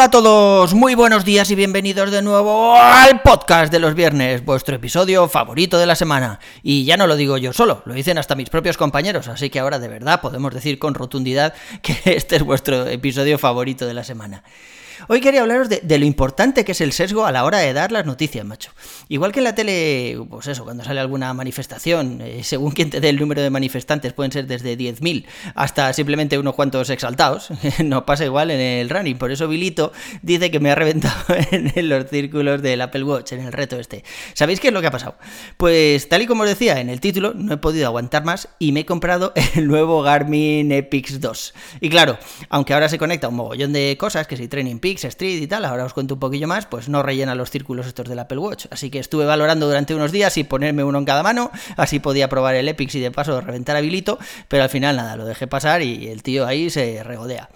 Hola a todos, muy buenos días y bienvenidos de nuevo al podcast de los viernes, vuestro episodio favorito de la semana. Y ya no lo digo yo solo, lo dicen hasta mis propios compañeros, así que ahora de verdad podemos decir con rotundidad que este es vuestro episodio favorito de la semana. Hoy quería hablaros de, lo importante que es el sesgo a la hora de dar las noticias, macho. Igual que en la tele, pues eso, cuando sale alguna manifestación, eh, según quien te dé el número de manifestantes, pueden ser desde 10.000 hasta simplemente unos cuantos exaltados. no pasa igual en el running. Por eso Bilito dice que me ha reventado en los círculos del Apple Watch, en el reto este. ¿Sabéis qué es lo que ha pasado? Pues tal y como os decía en el título, no he podido aguantar más y me he comprado el nuevo Garmin Epix 2. Y claro, aunque ahora se conecta un mogollón de cosas, que si Training Street y tal, ahora os cuento un poquillo más, pues no rellena los círculos estos del Apple Watch. Así que estuve valorando durante unos días y ponerme uno en cada mano, así podía probar el Epix y de paso reventar habilito, pero al final nada, lo dejé pasar y el tío ahí se regodea.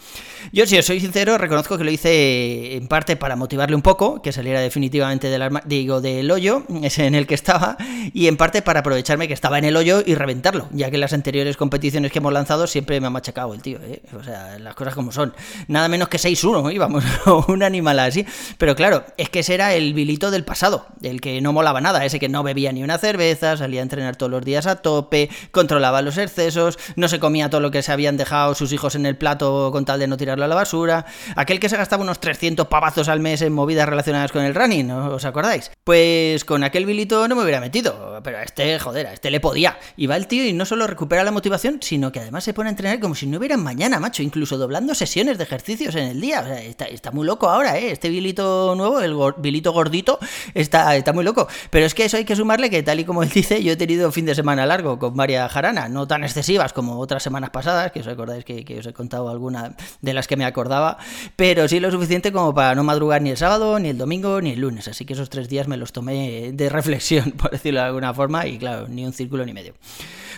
Yo, si os soy sincero, reconozco que lo hice en parte para motivarle un poco, que saliera definitivamente del, digo, del hoyo ese en el que estaba, y en parte para aprovecharme que estaba en el hoyo y reventarlo, ya que en las anteriores competiciones que hemos lanzado siempre me ha machacado el tío, ¿eh? o sea, las cosas como son. Nada menos que 6-1, íbamos, un animal así. Pero claro, es que ese era el bilito del pasado, el que no molaba nada, ese que no bebía ni una cerveza, salía a entrenar todos los días a tope, controlaba los excesos, no se comía todo lo que se habían dejado sus hijos en el plato con tal de no tirarlo a la basura, aquel que se gastaba unos 300 pavazos al mes en movidas relacionadas con el running, ¿no os acordáis? Pues con aquel bilito no me hubiera metido, pero a este, joder, a este le podía. Y va el tío y no solo recupera la motivación, sino que además se pone a entrenar como si no hubiera mañana, macho, incluso doblando sesiones de ejercicios en el día. O sea, está, está muy loco ahora, ¿eh? Este bilito nuevo, el bilito gordito, está, está muy loco. Pero es que eso hay que sumarle que, tal y como él dice, yo he tenido fin de semana largo con varias jaranas, no tan excesivas como otras semanas pasadas, que os acordáis que, que os he contado alguna de las que me acordaba, pero sí lo suficiente como para no madrugar ni el sábado, ni el domingo, ni el lunes. Así que esos tres días me los tomé de reflexión, por decirlo de alguna forma, y claro, ni un círculo ni medio.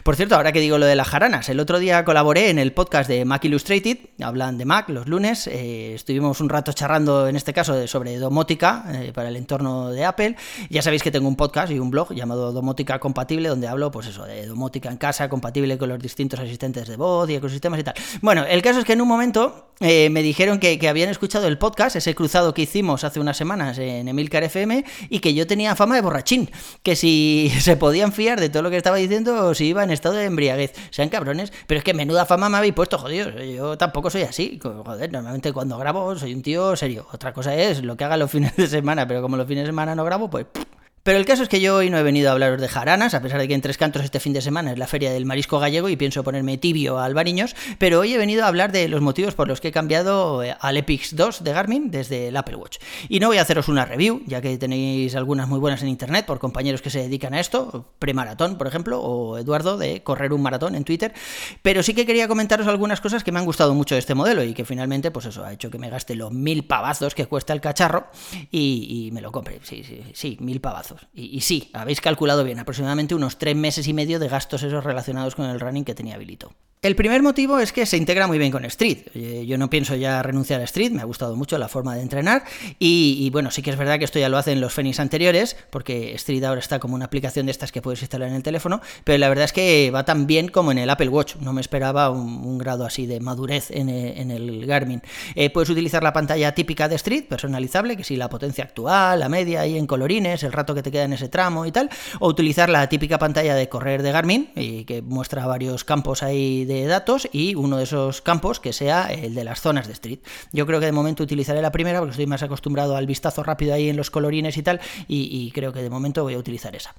Por cierto, ahora que digo lo de las jaranas, el otro día colaboré en el podcast de Mac Illustrated, hablan de Mac los lunes, eh, estuvimos un rato charrando en este caso sobre domótica eh, para el entorno de Apple. Ya sabéis que tengo un podcast y un blog llamado Domótica Compatible, donde hablo, pues eso, de domótica en casa, compatible con los distintos asistentes de voz y ecosistemas y tal. Bueno, el caso es que en un momento eh, me dijeron que, habían escuchado el podcast, ese cruzado que hicimos hace unas semanas en Emilcar FM, y que yo tenía fama de borrachín, que si se podían fiar de todo lo que estaba diciendo, si iba en estado de embriaguez. Sean cabrones, pero es que menuda fama me habéis puesto, jodidos. Yo tampoco soy así. Joder, normalmente cuando grabo soy un tío serio. Otra cosa es lo que haga los fines de semana, pero como los fines de semana no grabo, pues pero el caso es que yo hoy no he venido a hablaros de jaranas, a pesar de que en Tres Cantos este fin de semana es la feria del marisco gallego y pienso ponerme tibio a albariños, pero hoy he venido a hablar de los motivos por los que he cambiado eh, al Epix 2 de Garmin desde el Apple Watch. Y no voy a haceros una review, ya que tenéis algunas muy buenas en internet por compañeros que se dedican a esto, premaratón, por ejemplo, o Eduardo de correr un maratón en Twitter, pero sí que quería comentaros algunas cosas que me han gustado mucho de este modelo y que finalmente, pues eso, ha hecho que me gaste los mil pavazos que cuesta el cacharro y, me lo compre. Sí, sí, sí, mil pavazos. Y, sí, habéis calculado bien, aproximadamente unos tres meses y medio de gastos esos relacionados con el running que tenía habilito. El primer motivo es que se integra muy bien con Street. Yo no pienso ya renunciar a Street, me ha gustado mucho la forma de entrenar y, bueno, sí que es verdad que esto ya lo hacen los Fenix anteriores, porque Street ahora está como una aplicación de estas que puedes instalar en el teléfono, pero la verdad es que va tan bien como en el Apple Watch. No me esperaba un, grado así de madurez en, eh, el Garmin. Eh, puedes utilizar la pantalla típica de Street, personalizable, que si la potencia actual, la media y en colorines, el rato que te queda en ese tramo y tal, o utilizar la típica pantalla de correr de Garmin, y que muestra varios campos ahí de datos y uno de esos campos que sea el de las zonas de street. Yo creo que de momento utilizaré la primera porque estoy más acostumbrado al vistazo rápido ahí en los colorines y tal y, creo que de momento voy a utilizar esa.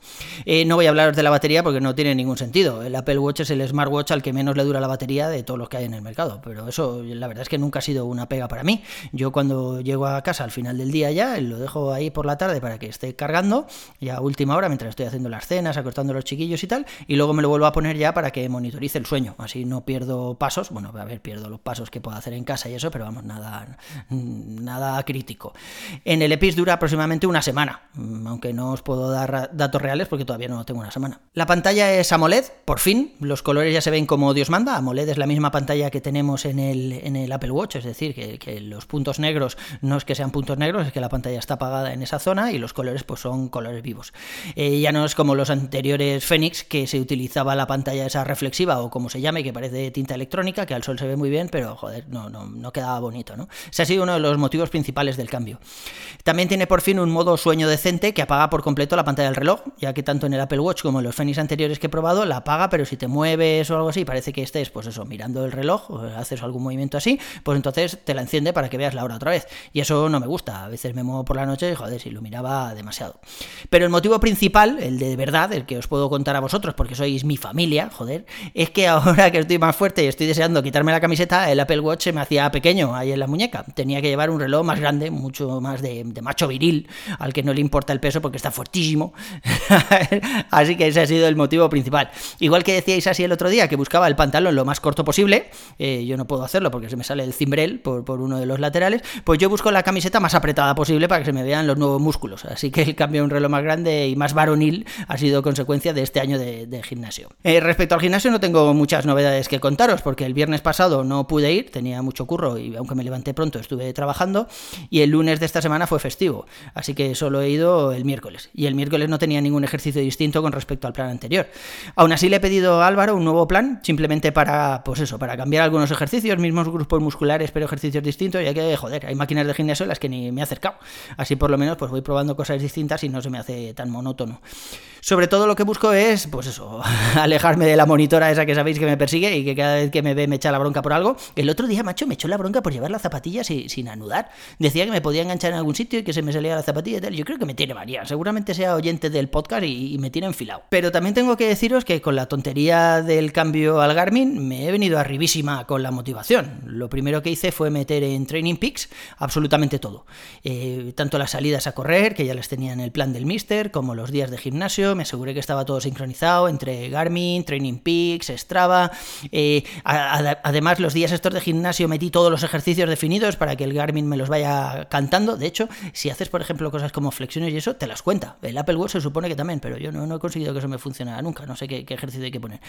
Eh, no voy a hablaros de la batería porque no tiene ningún sentido. El Apple Watch es el smartwatch al que menos le dura la batería de todos los que hay en el mercado, pero eso la verdad es que nunca ha sido una pega para mí. Yo cuando llego a casa al final del día ya lo dejo ahí por la tarde para que esté cargando ya a última hora mientras estoy haciendo las cenas, acostando a los chiquillos y tal, y luego me lo vuelvo a poner ya para que monitorice el sueño. Así no pierdo pasos. Bueno, a ver, pierdo los pasos que puedo hacer en casa y eso, pero vamos, nada, nada crítico. En el EPIS dura aproximadamente una semana, mm, aunque no os puedo dar datos reales porque todavía no tengo una semana. La pantalla es AMOLED, por fin, los colores ya se ven como Dios manda. AMOLED es la misma pantalla que tenemos en el, en el Apple Watch, es decir, que, los puntos negros no es que sean puntos negros, es que la pantalla está apagada en esa zona y los colores pues son colores vivos. Eh, ya no es como los anteriores Phoenix que se utilizaba la pantalla esa reflexiva o como se llame, que parece tinta electrónica, que al sol se ve muy bien, pero joder, no, no, no quedaba bonito, ¿no? Ese ha sido uno de los motivos principales del cambio. También tiene por fin un modo sueño decente que apaga por completo la pantalla del reloj, ya que tanto en el Apple Watch como en los Phoenix anteriores que he probado la apaga, pero si te mueves o algo así, parece que estés, pues eso, mirando el reloj, o haces algún movimiento así, pues entonces te la enciende para que veas la hora otra vez. Y eso no me gusta. A veces me muevo por la noche y joder, se iluminaba demasiado. Pero el motivo principal, el de verdad, el que os puedo contar a vosotros, porque sois mi familia, joder, es que ahora que estoy más fuerte y estoy deseando quitarme la camiseta, el Apple Watch se me hacía pequeño ahí en la muñeca. Tenía que llevar un reloj más grande, mucho más de, macho viril, al que no le importa el peso porque está fuertísimo. así que ese ha sido el motivo principal. Igual que decíais así el otro día, que buscaba el pantalón lo más corto posible, eh, yo no puedo hacerlo porque se me sale el cimbrel por, por uno de los laterales, pues yo busco la camiseta más apretada posible para que se me vean los nuevos músculos. Así que el cambio a un reloj más grande y más varonil ha sido consecuencia de este año de, gimnasio. Eh, respecto al gimnasio no tengo muchas novedades que contaros porque el viernes pasado no pude ir, tenía mucho curro y aunque me levanté pronto estuve trabajando y el lunes de esta semana fue festivo, así que solo he ido el miércoles y el miércoles no tenía ningún ejercicio distinto con respecto al plan anterior. Aún así le he pedido a Álvaro un nuevo plan simplemente para, pues eso, para cambiar algunos ejercicios, mismos grupos musculares pero ejercicios distintos ya que, joder, hay máquinas de gimnasio en las que ni me he acercado. Así por lo menos pues voy probando cosas distintas y no se me hace tan monótono. Sobre todo lo que busco es, pues eso, alejarme de la monitora esa que sabéis que me persigue y que cada vez que me ve me echa la bronca por algo. El otro día, macho, me echó la bronca por llevar la zapatilla sin, anudar. Decía que me podía enganchar en algún sitio y que se me salía la zapatilla y tal. Yo creo que me tiene varía. Seguramente sea oyente del podcast y, me tiene enfilado. Pero también tengo que deciros que con la tontería del cambio al Garmin me he venido arribísima con la motivación. Lo primero que hice fue meter en Training Peaks absolutamente todo. Eh, tanto las salidas a correr, que ya las tenía en el plan del Mister, como los días de gimnasio, me aseguré que estaba todo sincronizado entre Garmin, Training Peaks, Strava. Eh, además, los días estos de gimnasio metí todos los ejercicios definidos para que el Garmin me los vaya cantando. De hecho, si haces, por ejemplo, cosas como flexiones y eso, te las cuenta. El Apple Watch se supone que también, pero yo no, he conseguido que eso me funcionara nunca. No sé qué, ejercicio hay que poner.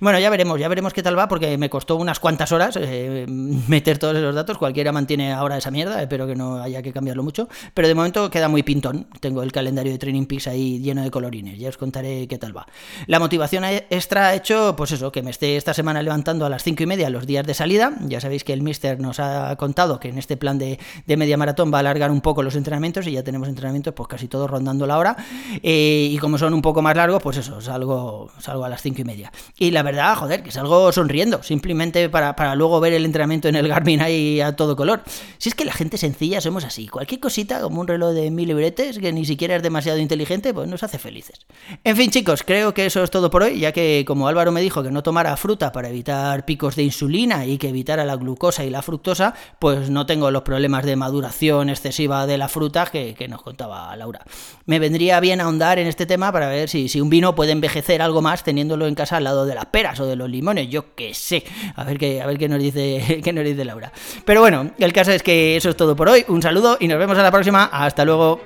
Bueno, ya veremos, ya veremos qué tal va, porque me costó unas cuantas horas eh, meter todos esos datos. Cualquiera mantiene ahora esa mierda, espero que no haya que cambiarlo mucho. Pero de momento queda muy pintón. Tengo el calendario de Training Peaks ahí lleno de colorines. Ya os contaré qué tal va. La motivación extra ha hecho, pues eso, que me esté esta semana levantando a las cinco y media los días de salida. Ya sabéis que el Mister nos ha contado que en este plan de, media maratón va a alargar un poco los entrenamientos y ya tenemos entrenamientos pues casi todos rondando la hora. Eh, y como son un poco más largos, pues eso, salgo, salgo a las cinco y media. Y la verdad, joder, que salgo sonriendo, simplemente para, para luego ver el entrenamiento en el Garmin ahí a todo color. Si es que la gente sencilla somos así, cualquier cosita como un reloj de mil libretes que ni siquiera es demasiado inteligente, pues nos hace felices. En fin, chicos, creo que eso es todo por hoy, ya que como Álvaro me dijo que no tomara fruta para evitar picos de insulina y que evitara la glucosa y la fructosa, pues no tengo los problemas de maduración excesiva de la fruta que, nos contaba Laura. Me vendría bien ahondar en este tema para ver si, si un vino puede envejecer algo más teniéndolo en casa al lado de las peras o de los limones, yo qué sé. A ver qué, a ver qué nos dice, qué nos dice Laura. Pero bueno, el caso es que eso es todo por hoy. Un saludo y nos vemos a la próxima. Hasta luego.